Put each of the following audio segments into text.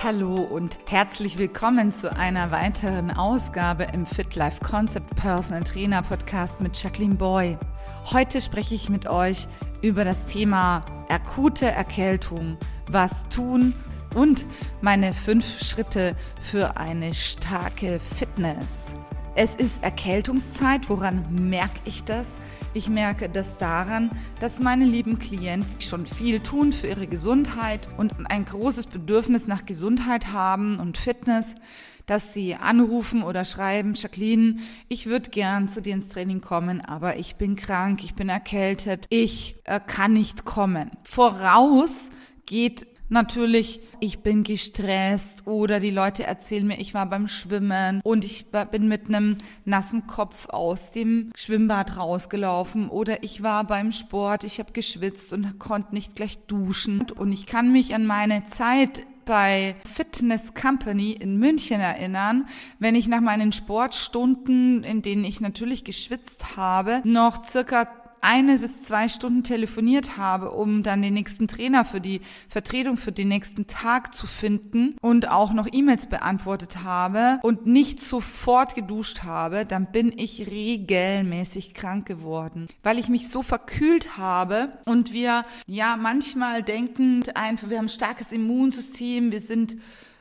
Hallo und herzlich willkommen zu einer weiteren Ausgabe im Fit Life Concept Personal Trainer Podcast mit Jacqueline Boy. Heute spreche ich mit euch über das Thema akute Erkältung, was tun und meine fünf Schritte für eine starke Fitness. Es ist Erkältungszeit. Woran merke ich das? Ich merke das daran, dass meine lieben Klienten schon viel tun für ihre Gesundheit und ein großes Bedürfnis nach Gesundheit haben und Fitness, dass sie anrufen oder schreiben, Jacqueline, ich würde gern zu dir ins Training kommen, aber ich bin krank, ich bin erkältet, ich äh, kann nicht kommen. Voraus geht natürlich, ich bin gestresst oder die Leute erzählen mir, ich war beim Schwimmen und ich bin mit einem nassen Kopf aus dem Schwimmbad rausgelaufen oder ich war beim Sport, ich habe geschwitzt und konnte nicht gleich duschen. Und ich kann mich an meine Zeit bei Fitness Company in München erinnern, wenn ich nach meinen Sportstunden, in denen ich natürlich geschwitzt habe, noch circa eine bis zwei Stunden telefoniert habe, um dann den nächsten Trainer für die Vertretung für den nächsten Tag zu finden und auch noch E-Mails beantwortet habe und nicht sofort geduscht habe, dann bin ich regelmäßig krank geworden, weil ich mich so verkühlt habe und wir ja manchmal denken einfach, wir haben starkes Immunsystem, wir sind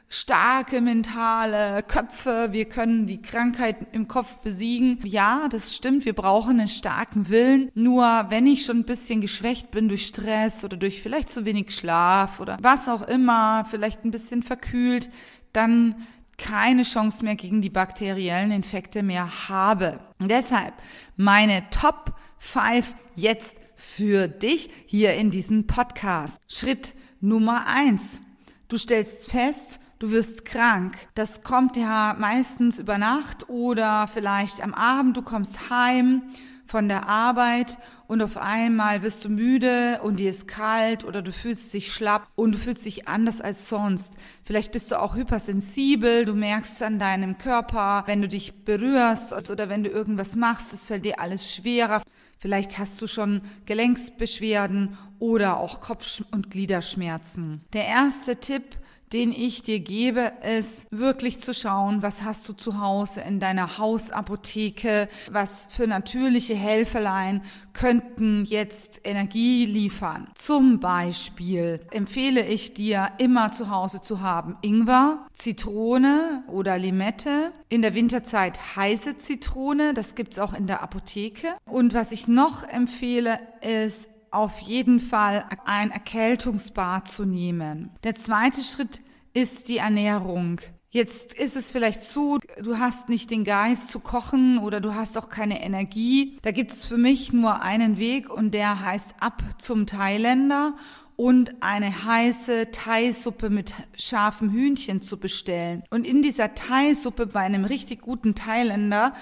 starke mentale Köpfe, wir können die Krankheit im Kopf besiegen. Ja, das stimmt, wir brauchen einen starken Willen. Nur wenn ich schon ein bisschen geschwächt bin durch Stress oder durch vielleicht zu wenig Schlaf oder was auch immer, vielleicht ein bisschen verkühlt, dann keine Chance mehr gegen die bakteriellen Infekte mehr habe. Deshalb meine Top 5 jetzt für dich hier in diesem Podcast. Schritt Nummer 1. Du stellst fest, du wirst krank. Das kommt ja meistens über Nacht oder vielleicht am Abend, du kommst heim von der Arbeit und auf einmal wirst du müde und dir ist kalt oder du fühlst dich schlapp und du fühlst dich anders als sonst. Vielleicht bist du auch hypersensibel, du merkst an deinem Körper, wenn du dich berührst oder wenn du irgendwas machst, es fällt dir alles schwerer. Vielleicht hast du schon Gelenksbeschwerden oder auch Kopf- und Gliederschmerzen. Der erste Tipp, den ich dir gebe, ist wirklich zu schauen, was hast du zu Hause in deiner Hausapotheke, was für natürliche Helferlein könnten jetzt Energie liefern. Zum Beispiel empfehle ich dir immer zu Hause zu haben Ingwer, Zitrone oder Limette, in der Winterzeit heiße Zitrone, das gibt's auch in der Apotheke. Und was ich noch empfehle, ist auf jeden Fall ein Erkältungsbad zu nehmen. Der zweite Schritt ist die Ernährung. Jetzt ist es vielleicht zu, du hast nicht den Geist zu kochen oder du hast auch keine Energie. Da gibt es für mich nur einen Weg und der heißt ab zum Thailänder und eine heiße Thai-Suppe mit scharfem Hühnchen zu bestellen. Und in dieser Thai-Suppe bei einem richtig guten Thailänder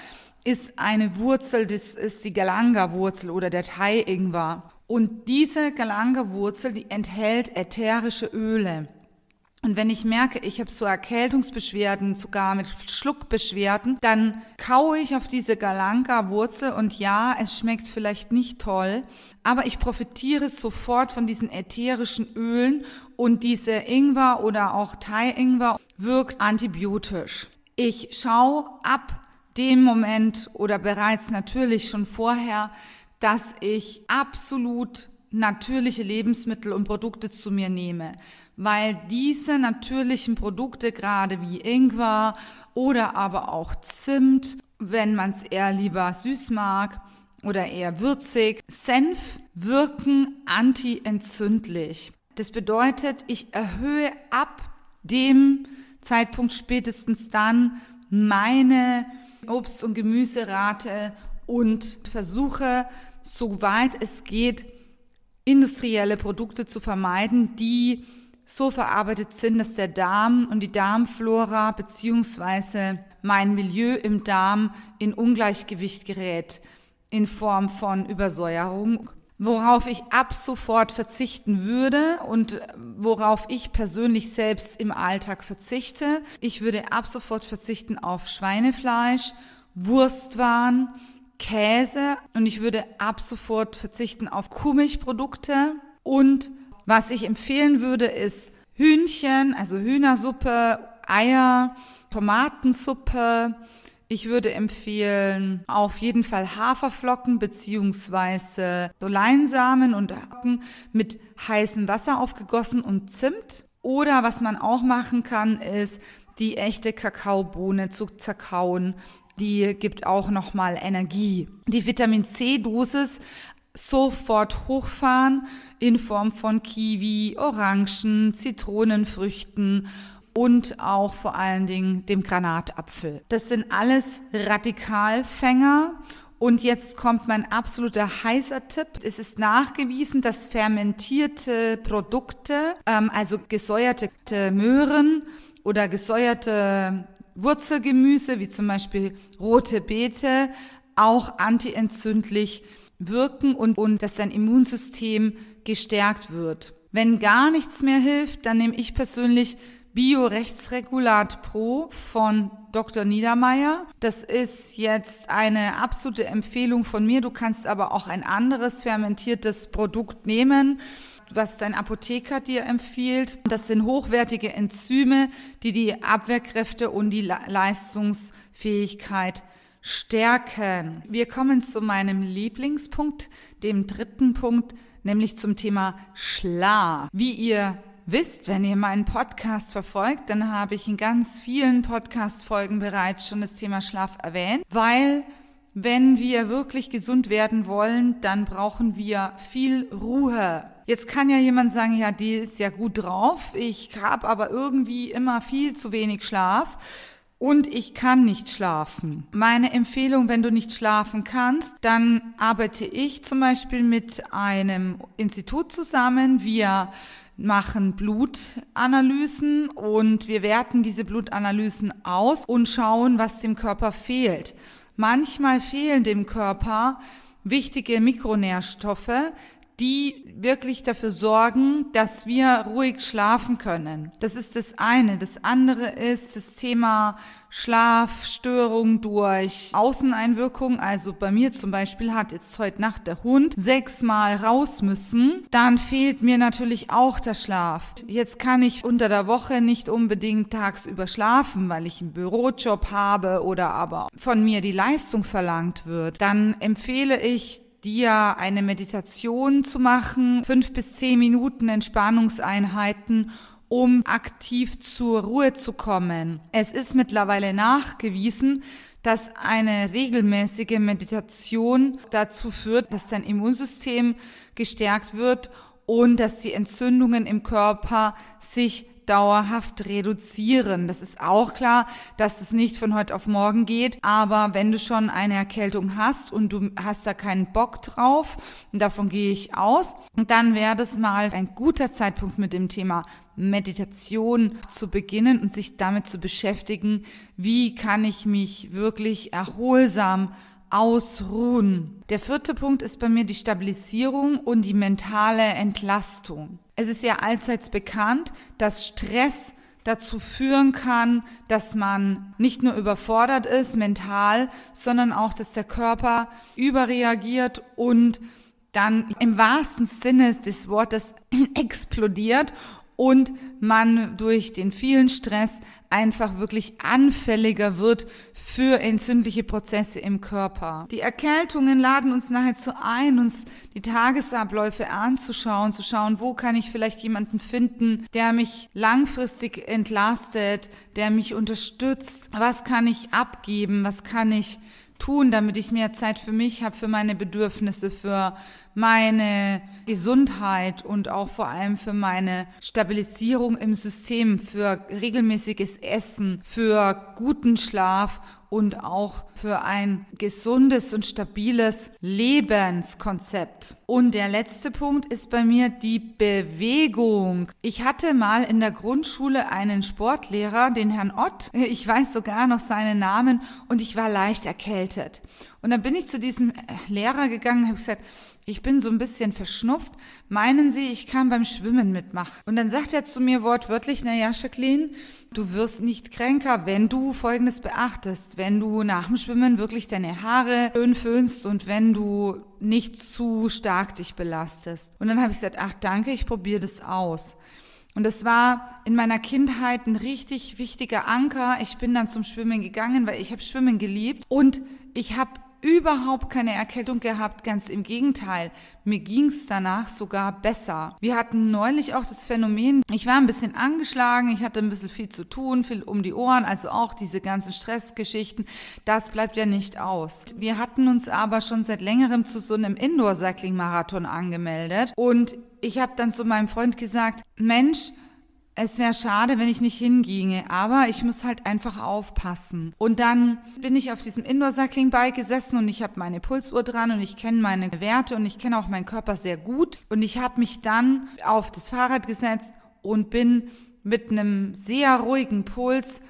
ist eine Wurzel, das ist die Galanga-Wurzel oder der Thai-Ingwer. Und diese Galanga-Wurzel, die enthält ätherische Öle. Und wenn ich merke, ich habe so Erkältungsbeschwerden, sogar mit Schluckbeschwerden, dann kaue ich auf diese Galanka-Wurzel und ja, es schmeckt vielleicht nicht toll, aber ich profitiere sofort von diesen ätherischen Ölen und diese Ingwer oder auch Thai-Ingwer wirkt antibiotisch. Ich schaue ab dem Moment oder bereits natürlich schon vorher, dass ich absolut natürliche Lebensmittel und Produkte zu mir nehme, weil diese natürlichen Produkte, gerade wie Ingwer oder aber auch Zimt, wenn man es eher lieber süß mag oder eher würzig, Senf wirken antientzündlich. Das bedeutet, ich erhöhe ab dem Zeitpunkt spätestens dann meine Obst- und Gemüserate und versuche, soweit es geht, industrielle Produkte zu vermeiden, die so verarbeitet sind, dass der Darm und die Darmflora beziehungsweise mein Milieu im Darm in Ungleichgewicht gerät in Form von Übersäuerung, worauf ich ab sofort verzichten würde und worauf ich persönlich selbst im Alltag verzichte. Ich würde ab sofort verzichten auf Schweinefleisch, Wurstwaren, Käse und ich würde ab sofort verzichten auf Kuhmilchprodukte und was ich empfehlen würde, ist Hühnchen, also Hühnersuppe, Eier, Tomatensuppe. Ich würde empfehlen, auf jeden Fall Haferflocken beziehungsweise so Leinsamen und Hacken mit heißem Wasser aufgegossen und Zimt. Oder was man auch machen kann, ist die echte Kakaobohne zu zerkauen. Die gibt auch nochmal Energie. Die Vitamin C-Dosis sofort hochfahren in Form von Kiwi, Orangen, Zitronenfrüchten und auch vor allen Dingen dem Granatapfel. Das sind alles Radikalfänger und jetzt kommt mein absoluter heißer Tipp. Es ist nachgewiesen, dass fermentierte Produkte, ähm, also gesäuerte Möhren oder gesäuerte Wurzelgemüse, wie zum Beispiel rote Beete, auch antientzündlich wirken und, und dass dein Immunsystem gestärkt wird. Wenn gar nichts mehr hilft, dann nehme ich persönlich Biorechtsregulat Pro von Dr. Niedermeyer. Das ist jetzt eine absolute Empfehlung von mir. Du kannst aber auch ein anderes fermentiertes Produkt nehmen was dein Apotheker dir empfiehlt. Das sind hochwertige Enzyme, die die Abwehrkräfte und die Leistungsfähigkeit stärken. Wir kommen zu meinem Lieblingspunkt, dem dritten Punkt, nämlich zum Thema Schlaf. Wie ihr wisst, wenn ihr meinen Podcast verfolgt, dann habe ich in ganz vielen Podcast-Folgen bereits schon das Thema Schlaf erwähnt, weil wenn wir wirklich gesund werden wollen, dann brauchen wir viel Ruhe. Jetzt kann ja jemand sagen, ja, die ist ja gut drauf, ich habe aber irgendwie immer viel zu wenig Schlaf und ich kann nicht schlafen. Meine Empfehlung, wenn du nicht schlafen kannst, dann arbeite ich zum Beispiel mit einem Institut zusammen. Wir machen Blutanalysen und wir werten diese Blutanalysen aus und schauen, was dem Körper fehlt. Manchmal fehlen dem Körper wichtige Mikronährstoffe, die wirklich dafür sorgen, dass wir ruhig schlafen können. Das ist das eine. Das andere ist das Thema Schlafstörung durch Außeneinwirkung. Also bei mir zum Beispiel hat jetzt heute Nacht der Hund sechsmal raus müssen. Dann fehlt mir natürlich auch der Schlaf. Jetzt kann ich unter der Woche nicht unbedingt tagsüber schlafen, weil ich einen Bürojob habe oder aber von mir die Leistung verlangt wird. Dann empfehle ich dir eine Meditation zu machen, fünf bis zehn Minuten Entspannungseinheiten, um aktiv zur Ruhe zu kommen. Es ist mittlerweile nachgewiesen, dass eine regelmäßige Meditation dazu führt, dass dein Immunsystem gestärkt wird und dass die Entzündungen im Körper sich dauerhaft reduzieren. Das ist auch klar, dass das nicht von heute auf morgen geht. Aber wenn du schon eine Erkältung hast und du hast da keinen Bock drauf, davon gehe ich aus, dann wäre das mal ein guter Zeitpunkt mit dem Thema Meditation zu beginnen und sich damit zu beschäftigen, wie kann ich mich wirklich erholsam ausruhen. Der vierte Punkt ist bei mir die Stabilisierung und die mentale Entlastung. Es ist ja allseits bekannt, dass Stress dazu führen kann, dass man nicht nur überfordert ist mental, sondern auch, dass der Körper überreagiert und dann im wahrsten Sinne des Wortes explodiert und man durch den vielen Stress einfach wirklich anfälliger wird für entzündliche Prozesse im Körper. Die Erkältungen laden uns nahezu ein, uns die Tagesabläufe anzuschauen, zu schauen, wo kann ich vielleicht jemanden finden, der mich langfristig entlastet, der mich unterstützt, was kann ich abgeben, was kann ich tun, damit ich mehr Zeit für mich habe, für meine Bedürfnisse, für meine Gesundheit und auch vor allem für meine Stabilisierung im System, für regelmäßiges Essen, für guten Schlaf und auch für ein gesundes und stabiles Lebenskonzept. Und der letzte Punkt ist bei mir die Bewegung. Ich hatte mal in der Grundschule einen Sportlehrer, den Herrn Ott. Ich weiß sogar noch seinen Namen und ich war leicht erkältet. Und dann bin ich zu diesem Lehrer gegangen und habe gesagt, ich bin so ein bisschen verschnupft. Meinen Sie, ich kann beim Schwimmen mitmachen? Und dann sagt er zu mir wortwörtlich, na ja, Jacqueline, du wirst nicht kränker, wenn du Folgendes beachtest. Wenn du nach dem Schwimmen wirklich deine Haare schön föhnst und wenn du nicht zu stark dich belastest. Und dann habe ich gesagt, ach danke, ich probiere das aus. Und das war in meiner Kindheit ein richtig wichtiger Anker. Ich bin dann zum Schwimmen gegangen, weil ich habe Schwimmen geliebt und ich habe überhaupt keine Erkältung gehabt, ganz im Gegenteil. Mir ging's danach sogar besser. Wir hatten neulich auch das Phänomen, ich war ein bisschen angeschlagen, ich hatte ein bisschen viel zu tun, viel um die Ohren, also auch diese ganzen Stressgeschichten, das bleibt ja nicht aus. Wir hatten uns aber schon seit längerem zu so einem Indoor-Cycling-Marathon angemeldet und ich habe dann zu meinem Freund gesagt, Mensch, es wäre schade, wenn ich nicht hinginge, aber ich muss halt einfach aufpassen. Und dann bin ich auf diesem Indoor-Cycling-Bike gesessen und ich habe meine Pulsuhr dran und ich kenne meine Werte und ich kenne auch meinen Körper sehr gut. Und ich habe mich dann auf das Fahrrad gesetzt und bin mit einem sehr ruhigen Puls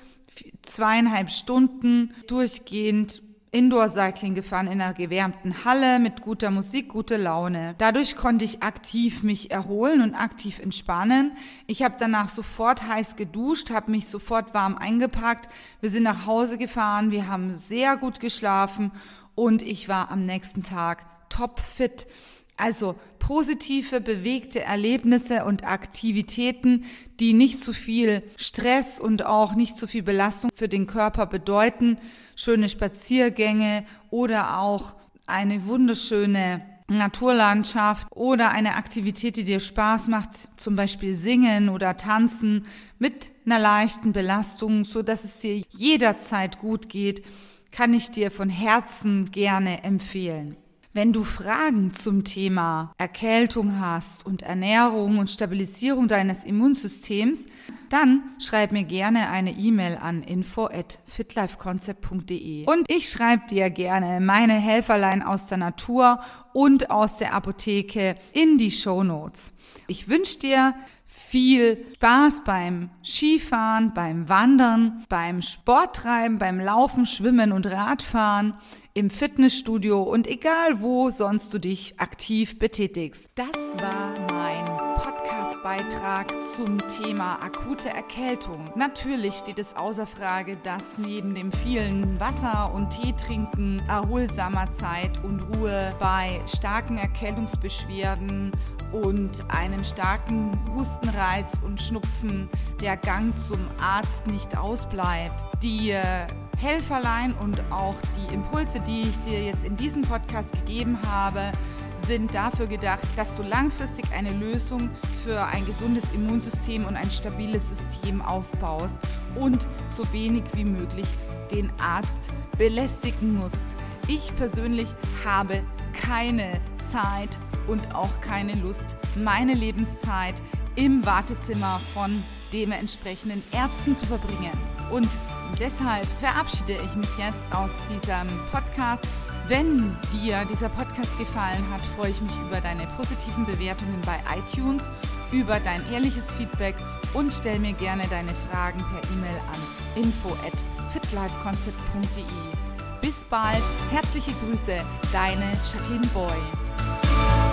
zweieinhalb Stunden durchgehend Indoor-Cycling gefahren in einer gewärmten Halle mit guter Musik, gute Laune. Dadurch konnte ich aktiv mich erholen und aktiv entspannen. Ich habe danach sofort heiß geduscht, habe mich sofort warm eingepackt. Wir sind nach Hause gefahren, wir haben sehr gut geschlafen und ich war am nächsten Tag topfit. Also positive, bewegte Erlebnisse und Aktivitäten, die nicht zu viel Stress und auch nicht zu viel Belastung für den Körper bedeuten. Schöne Spaziergänge oder auch eine wunderschöne Naturlandschaft oder eine Aktivität, die dir Spaß macht, zum Beispiel singen oder tanzen mit einer leichten Belastung, so dass es dir jederzeit gut geht, kann ich dir von Herzen gerne empfehlen. Wenn du Fragen zum Thema Erkältung hast und Ernährung und Stabilisierung deines Immunsystems, dann schreib mir gerne eine E-Mail an info at fitlifeconcept.de und ich schreibe dir gerne meine Helferlein aus der Natur und aus der Apotheke in die Show Notes. Ich wünsche dir viel Spaß beim Skifahren, beim Wandern, beim Sporttreiben, beim Laufen, Schwimmen und Radfahren, im Fitnessstudio und egal wo sonst du dich aktiv betätigst. Das war mein Podcast-Beitrag zum Thema akute Erkältung. Natürlich steht es außer Frage, dass neben dem vielen Wasser und Tee trinken, erholsamer Zeit und Ruhe bei starken Erkältungsbeschwerden und einem starken Hustenreiz und Schnupfen der Gang zum Arzt nicht ausbleibt. Die äh, Helferlein und auch die Impulse, die ich dir jetzt in diesem Podcast gegeben habe, sind dafür gedacht, dass du langfristig eine Lösung für ein gesundes Immunsystem und ein stabiles System aufbaust und so wenig wie möglich den Arzt belästigen musst. Ich persönlich habe keine Zeit und auch keine Lust, meine Lebenszeit im Wartezimmer von dementsprechenden Ärzten zu verbringen. Und deshalb verabschiede ich mich jetzt aus diesem Podcast. Wenn dir dieser Podcast gefallen hat, freue ich mich über deine positiven Bewertungen bei iTunes, über dein ehrliches Feedback und stell mir gerne deine Fragen per E-Mail an info at fitlifeconcept.de. Bis bald, herzliche Grüße, deine Jacqueline Boy.